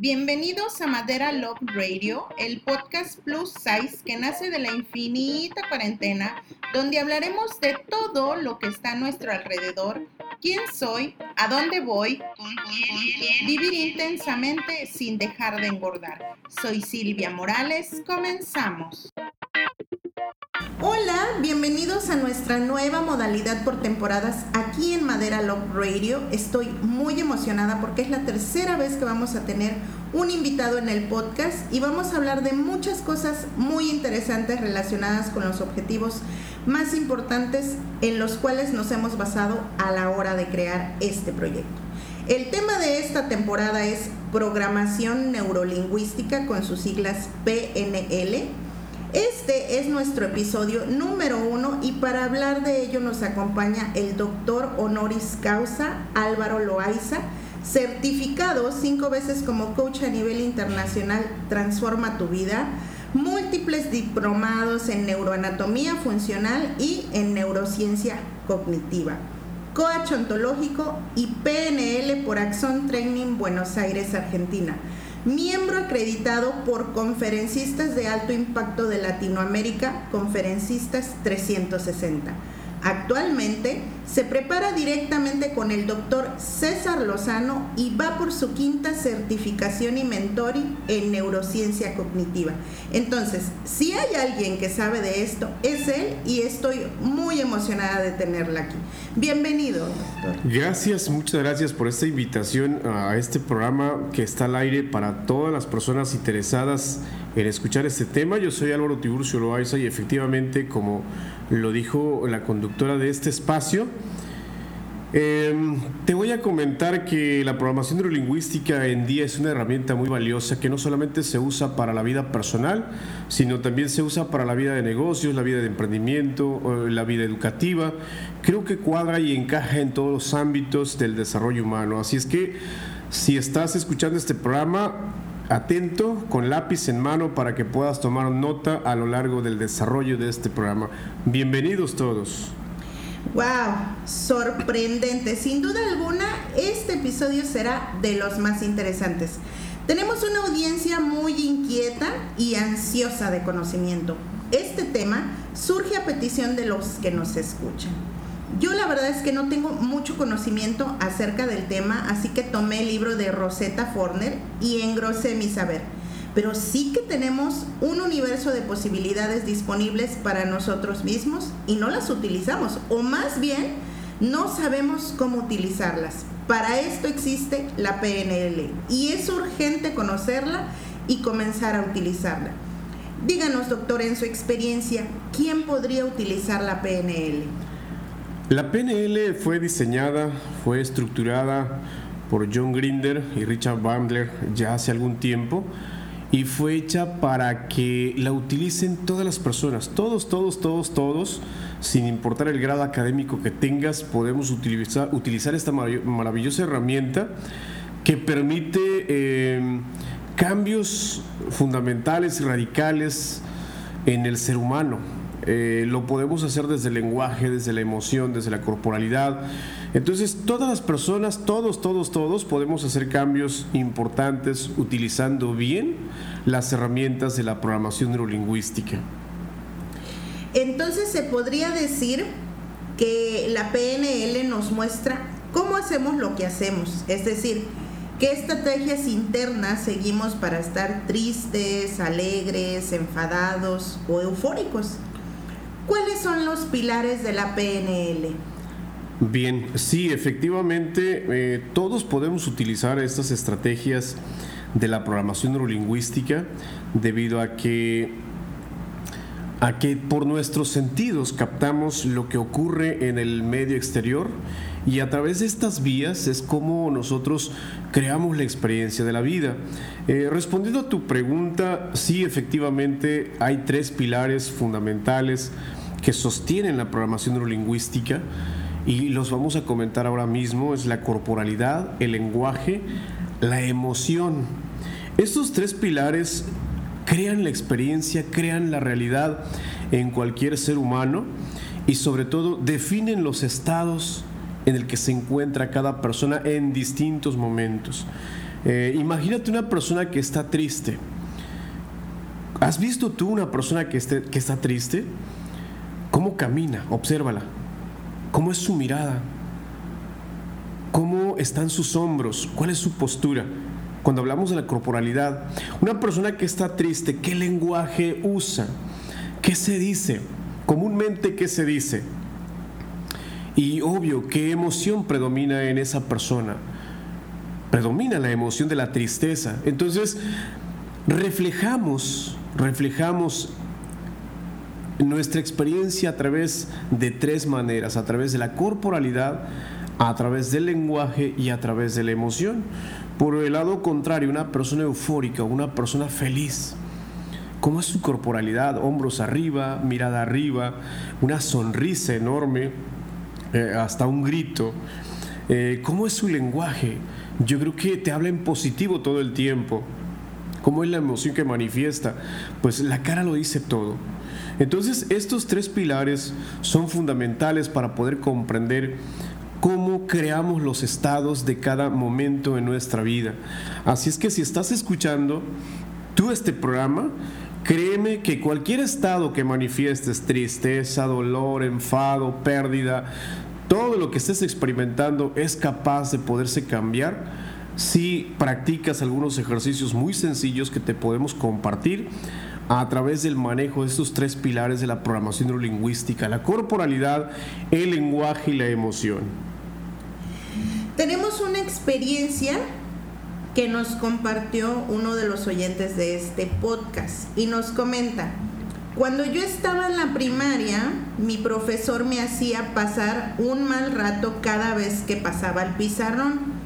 Bienvenidos a Madera Love Radio, el podcast plus size que nace de la infinita cuarentena, donde hablaremos de todo lo que está a nuestro alrededor, quién soy, a dónde voy, vivir intensamente sin dejar de engordar. Soy Silvia Morales, comenzamos. Hola, bienvenidos a nuestra nueva modalidad por temporadas aquí en Madera Love Radio. Estoy muy emocionada porque es la tercera vez que vamos a tener un invitado en el podcast y vamos a hablar de muchas cosas muy interesantes relacionadas con los objetivos más importantes en los cuales nos hemos basado a la hora de crear este proyecto. El tema de esta temporada es programación neurolingüística con sus siglas PNL este es nuestro episodio número uno y para hablar de ello nos acompaña el doctor honoris causa Álvaro Loaiza, certificado cinco veces como coach a nivel internacional Transforma tu vida, múltiples diplomados en neuroanatomía funcional y en neurociencia cognitiva, coach ontológico y PNL por Axon Training Buenos Aires, Argentina miembro acreditado por Conferencistas de Alto Impacto de Latinoamérica, Conferencistas 360 Actualmente se prepara directamente con el doctor César Lozano y va por su quinta certificación y mentoring en neurociencia cognitiva. Entonces, si hay alguien que sabe de esto, es él y estoy muy emocionada de tenerla aquí. Bienvenido, doctor. Gracias, muchas gracias por esta invitación a este programa que está al aire para todas las personas interesadas en escuchar este tema. Yo soy Álvaro Tiburcio Loaiza y efectivamente, como lo dijo la conductora de este espacio, em, te voy a comentar que la programación neurolingüística en día es una herramienta muy valiosa que no solamente se usa para la vida personal, sino también se usa para la vida de negocios, la vida de emprendimiento, la vida educativa. Creo que cuadra y encaja en todos los ámbitos del desarrollo humano. Así es que si estás escuchando este programa, atento, con lápiz en mano para que puedas tomar nota a lo largo del desarrollo de este programa. Bienvenidos todos. ¡Wow! Sorprendente. Sin duda alguna, este episodio será de los más interesantes. Tenemos una audiencia muy inquieta y ansiosa de conocimiento. Este tema surge a petición de los que nos escuchan. Yo la verdad es que no tengo mucho conocimiento acerca del tema, así que tomé el libro de Rosetta Forner y engrosé mi saber. Pero sí que tenemos un universo de posibilidades disponibles para nosotros mismos y no las utilizamos, o más bien no sabemos cómo utilizarlas. Para esto existe la PNL y es urgente conocerla y comenzar a utilizarla. Díganos, doctor, en su experiencia, ¿quién podría utilizar la PNL? La PNL fue diseñada, fue estructurada por John Grinder y Richard Bandler ya hace algún tiempo y fue hecha para que la utilicen todas las personas, todos, todos, todos, todos, sin importar el grado académico que tengas, podemos utilizar, esta maravillosa herramienta que permite eh, cambios fundamentales y radicales en el ser humano eh, lo podemos hacer desde el lenguaje, desde la emoción, desde la corporalidad. Entonces, todas las personas, todos, todos, todos podemos hacer cambios importantes utilizando bien las herramientas de la programación neurolingüística. Entonces, se podría decir que la PNL nos muestra cómo hacemos lo que hacemos, es decir, qué estrategias internas seguimos para estar tristes, alegres, enfadados o eufóricos. ¿Cuáles son los pilares de la PNL? Bien, sí, efectivamente, eh, todos podemos utilizar estas estrategias de la programación neurolingüística debido a que a que por nuestros sentidos captamos lo que ocurre en el medio exterior y a través de estas vías es como nosotros creamos la experiencia de la vida. Eh, respondiendo a tu pregunta, sí, efectivamente hay tres pilares fundamentales que sostienen la programación neurolingüística y los vamos a comentar ahora mismo, es la corporalidad, el lenguaje, la emoción. Estos tres pilares crean la experiencia, crean la realidad en cualquier ser humano y sobre todo definen los estados en el que se encuentra cada persona en distintos momentos. Eh, imagínate una persona que está triste. ¿Has visto tú una persona que, esté, que está triste? ¿Cómo camina? Obsérvala. ¿Cómo es su mirada? ¿Cómo están sus hombros? ¿Cuál es su postura? Cuando hablamos de la corporalidad, una persona que está triste, ¿qué lenguaje usa? ¿Qué se dice? Comúnmente, ¿qué se dice? Y obvio, ¿qué emoción predomina en esa persona? Predomina la emoción de la tristeza. Entonces, reflejamos, reflejamos nuestra experiencia a través de tres maneras, a través de la corporalidad, a través del lenguaje y a través de la emoción. Por el lado contrario, una persona eufórica, una persona feliz, ¿cómo es su corporalidad? Hombros arriba, mirada arriba, una sonrisa enorme, eh, hasta un grito. Eh, ¿Cómo es su lenguaje? Yo creo que te habla en positivo todo el tiempo. ¿Cómo es la emoción que manifiesta? Pues la cara lo dice todo. Entonces, estos tres pilares son fundamentales para poder comprender cómo creamos los estados de cada momento en nuestra vida. Así es que si estás escuchando tú este programa, créeme que cualquier estado que manifiestes, tristeza, dolor, enfado, pérdida, todo lo que estés experimentando es capaz de poderse cambiar si practicas algunos ejercicios muy sencillos que te podemos compartir a través del manejo de estos tres pilares de la programación neurolingüística, la corporalidad, el lenguaje y la emoción. Tenemos una experiencia que nos compartió uno de los oyentes de este podcast y nos comenta, cuando yo estaba en la primaria, mi profesor me hacía pasar un mal rato cada vez que pasaba el pizarrón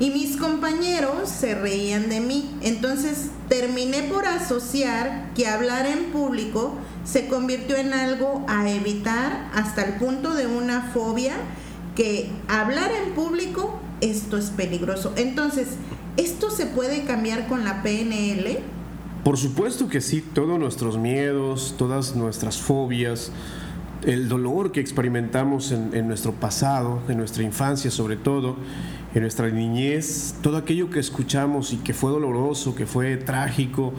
y mis compañeros se reían de mí. Entonces terminé por asociar que hablar en público se convirtió en algo a evitar hasta el punto de una fobia que hablar en público esto es peligroso. Entonces, ¿esto se puede cambiar con la PNL? Por supuesto que sí, todos nuestros miedos, todas nuestras fobias, el dolor que experimentamos en, nuestro pasado, en nuestra infancia sobre todo, en nuestra niñez, todo aquello que escuchamos y que fue doloroso, que fue trágico,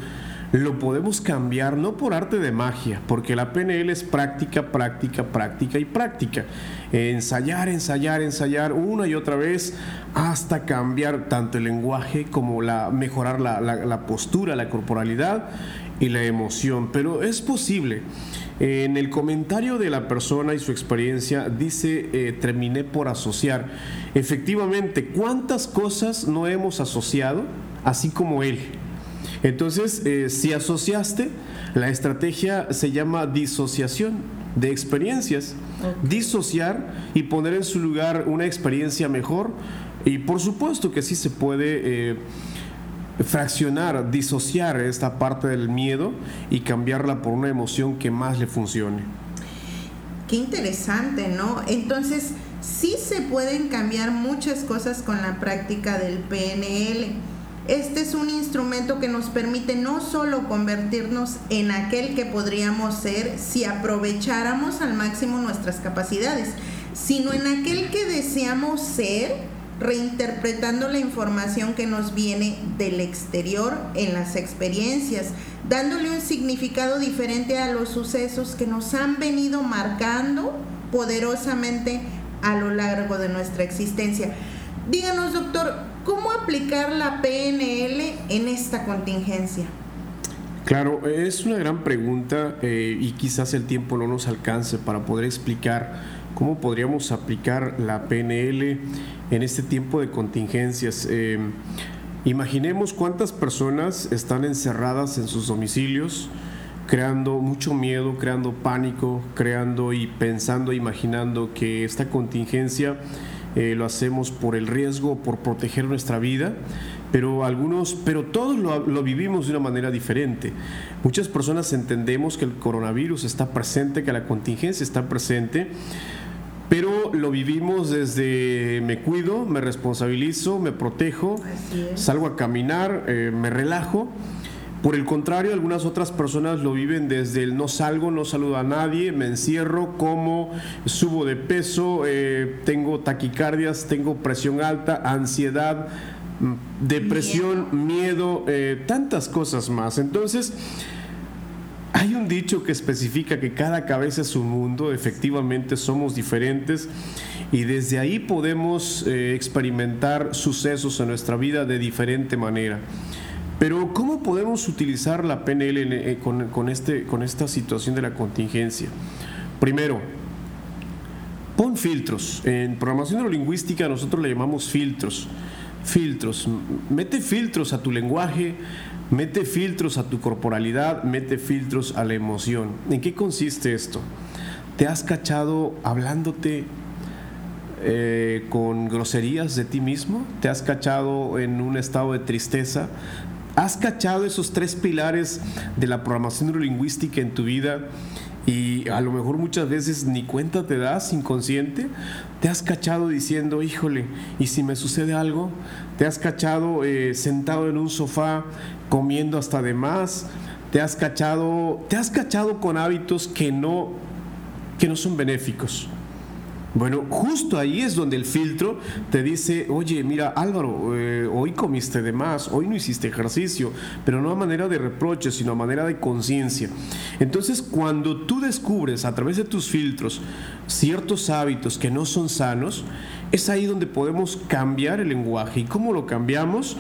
lo podemos cambiar no por arte de magia, porque la PNL es práctica, práctica, práctica y práctica. Ensayar, ensayar, ensayar una y otra vez hasta cambiar tanto el lenguaje como la, mejorar la postura, la corporalidad y la emoción. Pero es posible. En el comentario de la persona y su experiencia dice, eh, terminé por asociar. Efectivamente, ¿cuántas cosas no hemos asociado así como él? Entonces, eh, si asociaste, la estrategia se llama disociación de experiencias. Disociar y poner en su lugar una experiencia mejor. Y por supuesto que sí se puede... Eh, fraccionar, disociar esta parte del miedo y cambiarla por una emoción que más le funcione. Qué interesante, ¿no? Entonces, sí se pueden cambiar muchas cosas con la práctica del PNL. Este es un instrumento que nos permite no solo convertirnos en aquel que podríamos ser si aprovecháramos al máximo nuestras capacidades, sino en aquel que deseamos ser reinterpretando la información que nos viene del exterior en las experiencias, dándole un significado diferente a los sucesos que nos han venido marcando poderosamente a lo largo de nuestra existencia. Díganos, doctor, ¿cómo aplicar la PNL en esta contingencia? Claro, es una gran pregunta eh, y quizás el tiempo no nos alcance para poder explicar cómo podríamos aplicar la PNL en este tiempo de contingencias. Eh, imaginemos cuántas personas están encerradas en sus domicilios, creando mucho miedo, creando pánico, creando y pensando, imaginando que esta contingencia eh, lo hacemos por el riesgo, por proteger nuestra vida, pero algunos, pero todos lo, lo, vivimos de una manera diferente. Muchas personas entendemos que el coronavirus está presente, que la contingencia está presente, pero lo vivimos desde me cuido, me responsabilizo, me protejo, salgo a caminar, eh, me relajo. Por el contrario, algunas otras personas lo viven desde el no salgo, no saludo a nadie, me encierro, como, subo de peso, eh, tengo taquicardias, tengo presión alta, ansiedad, mm, depresión, miedo, eh, tantas cosas más. Entonces, hay un dicho que especifica que cada cabeza es un mundo, efectivamente somos diferentes y desde ahí podemos eh, experimentar sucesos en nuestra vida de diferente manera. Pero ¿cómo podemos utilizar la PNL eh, con, este, con esta situación de la contingencia? Primero, pon filtros. En programación neurolingüística nosotros le llamamos filtros. Filtros. Mete filtros a tu lenguaje, mete filtros a tu corporalidad, mete filtros a la emoción. ¿En qué consiste esto? ¿Te has cachado hablándote eh, con groserías de ti mismo? ¿Te has cachado en un estado de tristeza? ¿Has cachado esos tres pilares de la programación neurolingüística en tu vida? Y a lo mejor muchas veces ni cuenta te das inconsciente. Te has cachado diciendo, híjole, ¿y si me sucede algo? Te has cachado eh, sentado en un sofá comiendo hasta de más. Te has cachado, te has cachado con hábitos que no, que no son benéficos. Bueno, justo ahí es donde el filtro te dice, oye, mira Álvaro, eh, hoy comiste de más, hoy no hiciste ejercicio, pero no a manera de reproche, sino a manera de conciencia. Entonces, cuando tú descubres a través de tus filtros ciertos hábitos que no son sanos, es ahí donde podemos cambiar el lenguaje. ¿Y cómo lo cambiamos?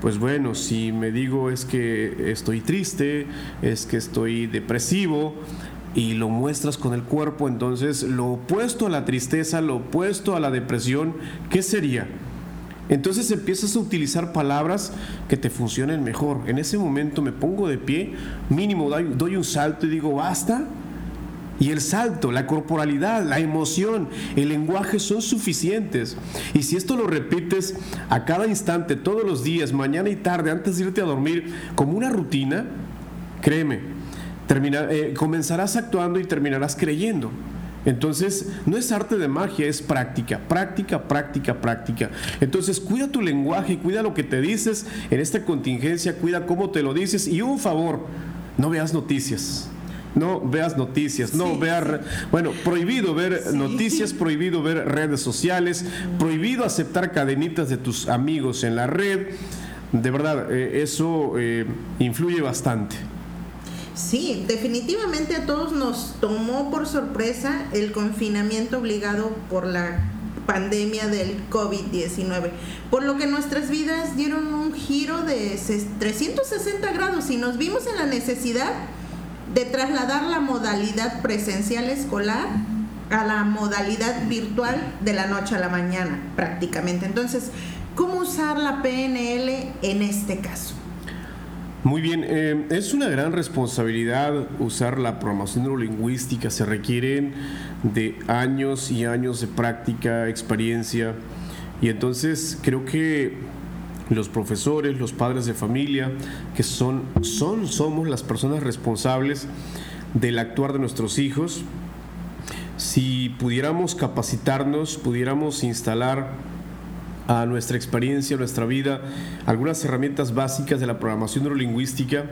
Pues bueno, si me digo es que estoy triste, es que estoy depresivo, y lo muestras con el cuerpo, entonces lo opuesto a la tristeza, lo opuesto a la depresión, ¿qué sería? Entonces empiezas a utilizar palabras que te funcionen mejor. En ese momento me pongo de pie, mínimo doy, un salto y digo, basta. Y el salto, la corporalidad, la emoción, el lenguaje son suficientes. Y si esto lo repites a cada instante, todos los días, mañana y tarde, antes de irte a dormir, como una rutina, créeme, eh, comenzarás actuando y terminarás creyendo. Entonces, no es arte de magia, es práctica, práctica, práctica, práctica. Entonces, cuida tu lenguaje, cuida lo que te dices en esta contingencia, cuida cómo te lo dices y un favor, no veas noticias. No veas noticias, no veas, bueno, prohibido ver noticias, prohibido ver redes sociales, prohibido aceptar cadenitas de tus amigos en la red. De verdad, eh, eso eh, influye bastante. Sí, definitivamente a todos nos tomó por sorpresa el confinamiento obligado por la pandemia del COVID-19, por lo que nuestras vidas dieron un giro de 360 grados y nos vimos en la necesidad de trasladar la modalidad presencial escolar a la modalidad virtual de la noche a la mañana prácticamente. Entonces, ¿cómo usar la PNL en este caso? Muy bien, eh, es una gran responsabilidad usar la programación neurolingüística, se requieren de años y años de práctica, experiencia, y entonces creo que los profesores, los padres de familia, que son, son, somos las personas responsables del actuar de nuestros hijos, si pudiéramos capacitarnos, pudiéramos instalar a nuestra experiencia, nuestra vida, algunas herramientas básicas de la programación neurolingüística,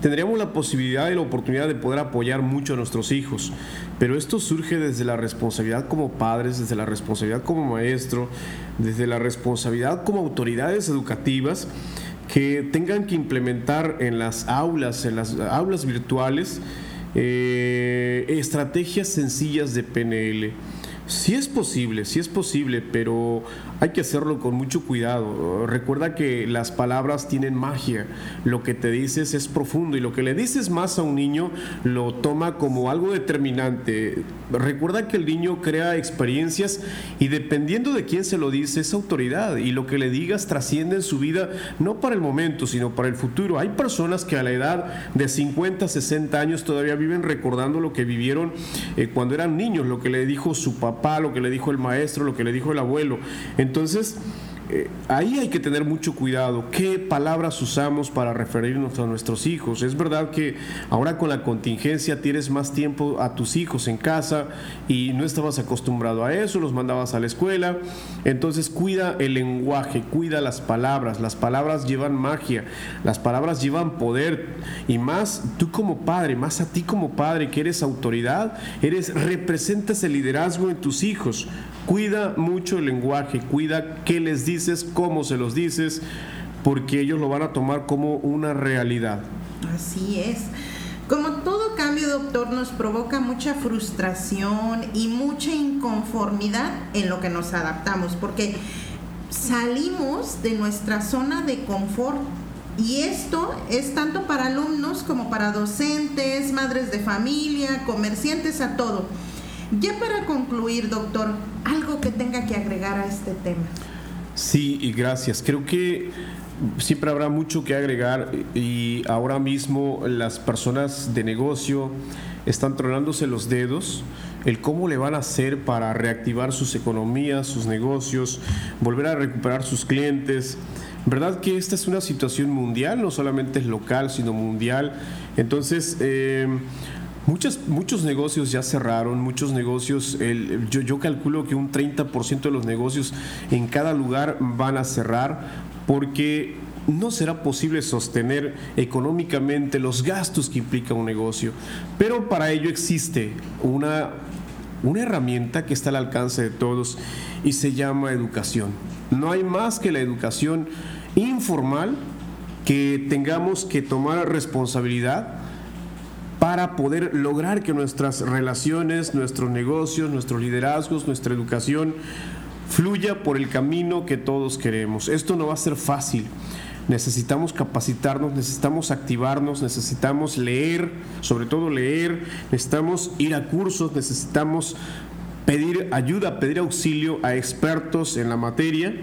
tendríamos la posibilidad y la oportunidad de poder apoyar mucho a nuestros hijos. Pero esto surge desde la responsabilidad como padres, desde la responsabilidad como maestro, desde la responsabilidad como autoridades educativas que tengan que implementar en las aulas, en las aulas virtuales, eh, estrategias sencillas de PNL Sí es posible, sí es posible, pero hay que hacerlo con mucho cuidado. Recuerda que las palabras tienen magia. Lo que te dices es profundo y lo que le dices más a un niño lo toma como algo determinante. Recuerda que el niño crea experiencias y dependiendo de quién se lo dice es autoridad y lo que le digas trasciende en su vida no para el momento, sino para el futuro. Hay personas que a la edad de 50, 60 años todavía viven recordando lo que vivieron eh, cuando eran niños, lo que le dijo su papá lo que le dijo el maestro, lo que le dijo el abuelo. Entonces, eh, ahí hay que tener mucho cuidado. ¿Qué palabras usamos para referirnos a nuestros hijos? Es verdad que ahora con la contingencia tienes más tiempo a tus hijos en casa y no estabas acostumbrado a eso, los mandabas a la escuela. Entonces cuida el lenguaje, cuida las palabras. Las palabras llevan magia, las palabras llevan poder y más tú como padre, más a ti como padre que eres autoridad, eres representas el liderazgo en tus hijos Cuida mucho el lenguaje, cuida qué les dices, cómo se los dices, porque ellos lo van a tomar como una realidad. Así es. Como todo cambio, doctor, nos provoca mucha frustración y mucha inconformidad en lo que nos adaptamos, porque salimos de nuestra zona de confort. Y esto es tanto para alumnos como para docentes, madres de familia, comerciantes, a todo. Ya para concluir, doctor, algo que tenga que agregar a este tema. Sí, y gracias. Creo que siempre habrá mucho que agregar y ahora mismo las personas de negocio están tronándose los dedos el cómo le van a hacer para reactivar sus economías, sus negocios, volver a recuperar sus clientes. ¿Verdad que esta es una situación mundial? No solamente es local, sino mundial. Entonces, eh, Muchos, muchos negocios ya cerraron, muchos negocios, yo, yo calculo que un 30% de los negocios en cada lugar van a cerrar porque no será posible sostener económicamente los gastos que implica un negocio. Pero para ello existe una, una herramienta que está al alcance de todos y se llama educación. No hay más que la educación informal que tengamos que tomar responsabilidad para poder lograr que nuestras relaciones, nuestros negocios, nuestros liderazgos, nuestra educación fluya por el camino que todos queremos. Esto no va a ser fácil. Necesitamos capacitarnos, necesitamos activarnos, necesitamos leer, sobre todo leer, necesitamos ir a cursos, necesitamos pedir ayuda, pedir auxilio a expertos en la materia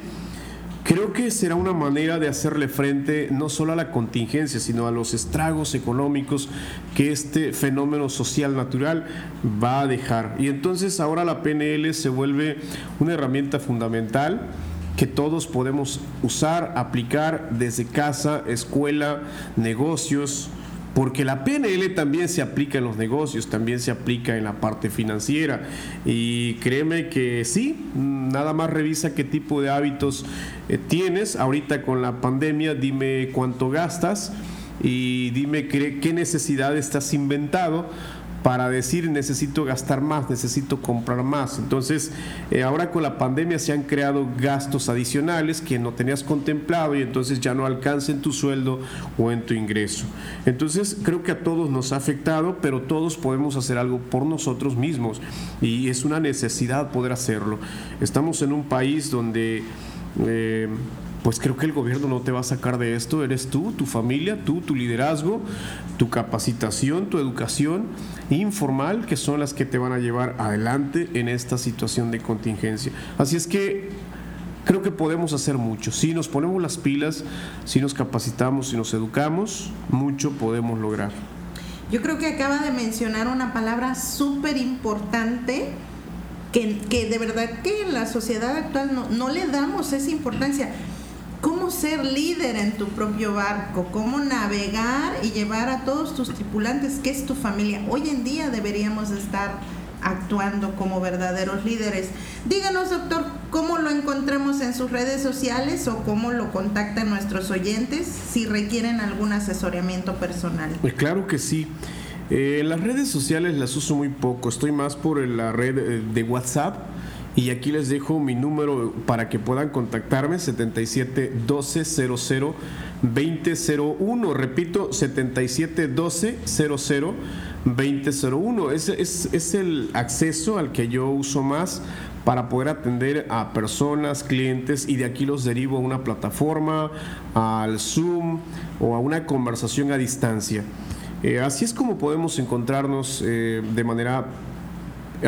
Creo que será una manera de hacerle frente no solo a la contingencia, sino a los estragos económicos que este fenómeno social natural va a dejar. Y entonces ahora la PNL se vuelve una herramienta fundamental que todos podemos usar, aplicar desde casa, escuela, negocios, porque la PNL también se aplica en los negocios, también se aplica en la parte financiera. Y créeme que sí, nada más revisa qué tipo de hábitos eh, tienes. Ahorita con la pandemia, dime cuánto gastas y dime qué, qué necesidad estás inventado para decir necesito gastar más, necesito comprar más. Entonces, eh, ahora con la pandemia se han creado gastos adicionales que no tenías contemplado y entonces ya no alcanza en tu sueldo o en tu ingreso. Entonces, creo que a todos nos ha afectado, pero todos podemos hacer algo por nosotros mismos y es una necesidad poder hacerlo. Estamos en un país donde... Eh, pues creo que el gobierno no te va a sacar de esto, eres tú, tu familia, tú, tu liderazgo, tu capacitación, tu educación informal, que son las que te van a llevar adelante en esta situación de contingencia. Así es que creo que podemos hacer mucho. Si nos ponemos las pilas, si nos capacitamos, si nos educamos, mucho podemos lograr. Yo creo que acaba de mencionar una palabra súper importante que, que, de verdad que en la sociedad actual no, no le damos esa importancia cómo ser líder en tu propio barco, cómo navegar y llevar a todos tus tripulantes, que es tu familia. Hoy en día deberíamos estar actuando como verdaderos líderes. Díganos, doctor, cómo lo encontramos en sus redes sociales o cómo lo contactan nuestros oyentes si requieren algún asesoramiento personal. Pues claro que sí. Eh, las redes sociales las uso muy poco, estoy más por la red eh, de WhatsApp y aquí les dejo mi número para que puedan contactarme, 77 12 00 2001. Repito, 77 12 00 2001. Es, es, es el acceso al que yo uso más para poder atender a personas, clientes y de aquí los derivo a una plataforma, al Zoom o a una conversación a distancia. Eh, así es como podemos encontrarnos eh, de manera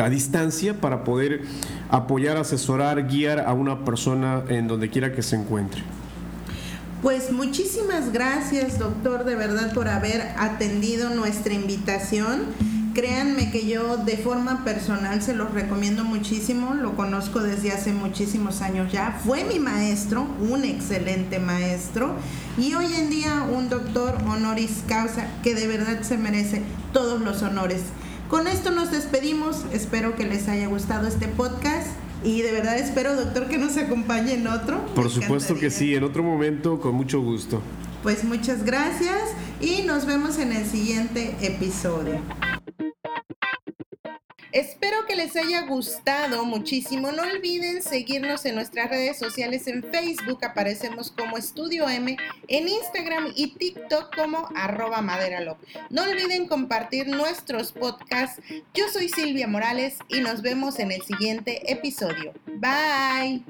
a distancia para poder apoyar, asesorar, guiar a una persona en donde quiera que se encuentre. Pues muchísimas gracias, doctor, de verdad por haber atendido nuestra invitación. Créanme que yo de forma personal se los recomiendo muchísimo, lo conozco desde hace muchísimos años ya. Fue mi maestro, un excelente maestro, y hoy en día un doctor honoris causa que de verdad se merece todos los honores. Con esto nos despedimos. Espero que les haya gustado este podcast. Y de verdad espero, doctor, que nos acompañe en otro. Por supuesto que sí, en otro momento, con mucho gusto. Pues muchas gracias y nos vemos en el siguiente episodio. Espero que les haya gustado muchísimo. No olviden seguirnos en nuestras redes sociales. En Facebook aparecemos como Estudio M, en Instagram y TikTok como arroba. No olviden compartir nuestros podcasts. Yo soy Silvia Morales y nos vemos en el siguiente episodio. Bye.